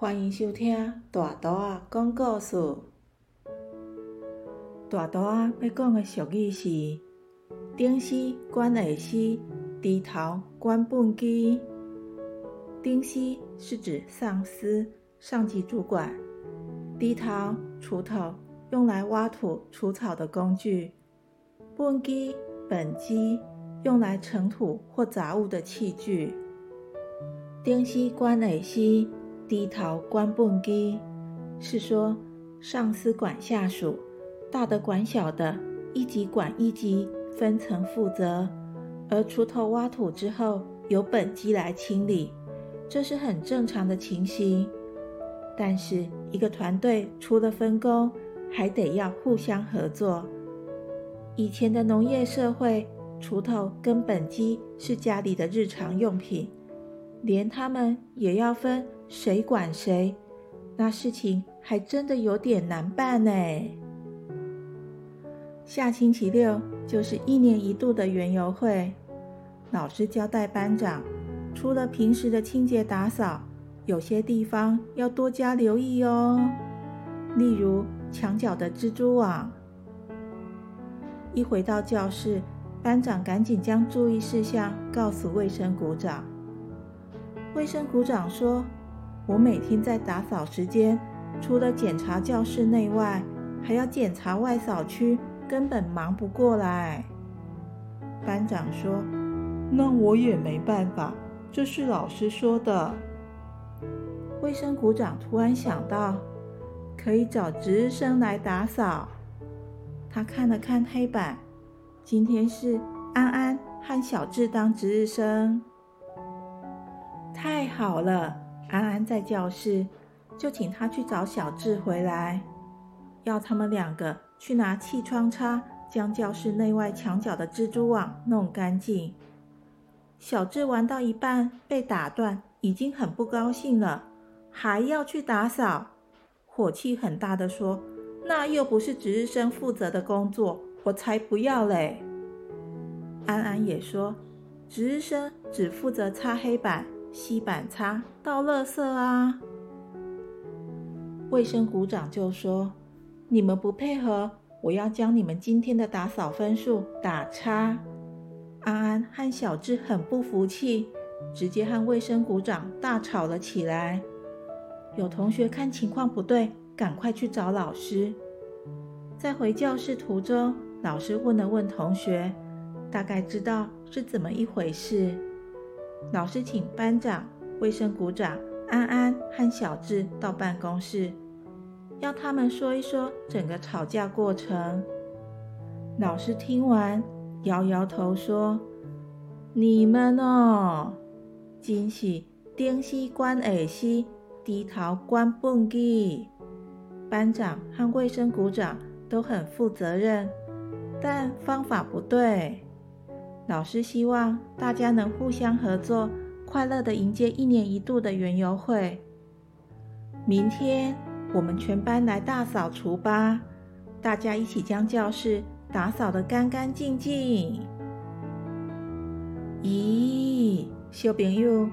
欢迎收听大图啊讲故事。大图啊要讲的俗语是：顶司管下司，低头管本机。顶司是指上司、上级主管；低头锄头，用来挖土除草的工具；本机本机，用来盛土或杂物的器具。顶司管下司，低头管本机，是说上司管下属，大的管小的，一级管一级，分层负责。而锄头挖土之后，由本机来清理，这是很正常的情形。但是一个团队除了分工，还得要互相合作。以前的农业社会，锄头跟本机是家里的日常用品。连他们也要分谁管谁，那事情还真的有点难办呢。下星期六就是一年一度的园游会，老师交代班长，除了平时的清洁打扫，有些地方要多加留意哦。例如墙角的蜘蛛网。一回到教室，班长赶紧将注意事项告诉卫生股长。卫生股长说：“我每天在打扫时间，除了检查教室内外，还要检查外扫区，根本忙不过来。”班长说：“那我也没办法，这是老师说的。”卫生股长突然想到，可以找值日生来打扫。他看了看黑板，今天是安安和小智当值日生。太好了，安安在教室，就请他去找小智回来，要他们两个去拿气窗叉，将教室内外墙角的蜘蛛网弄干净。小智玩到一半被打断，已经很不高兴了，还要去打扫，火气很大的说：“那又不是值日生负责的工作，我才不要嘞！”安安也说：“值日生只负责擦黑板。”吸板擦、倒垃圾啊！卫生股长就说：“你们不配合，我要将你们今天的打扫分数打叉。”安安和小智很不服气，直接和卫生股长大吵了起来。有同学看情况不对，赶快去找老师。在回教室途中，老师问了问同学，大概知道是怎么一回事。老师请班长、卫生股长安安和小智到办公室，要他们说一说整个吵架过程。老师听完，摇摇头说：“你们哦，真是顶西关耳西，低头关蹦机。班长和卫生股长都很负责任，但方法不对。”老师希望大家能互相合作，快乐的迎接一年一度的园游会。明天我们全班来大扫除吧，大家一起将教室打扫得干干净净。咦，小朋友，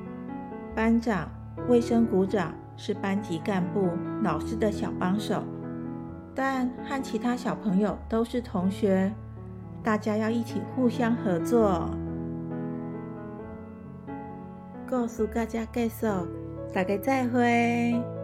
班长、卫生股长是班级干部、老师的小帮手，但和其他小朋友都是同学。大家要一起互相合作。告诉大家介绍，大家再会。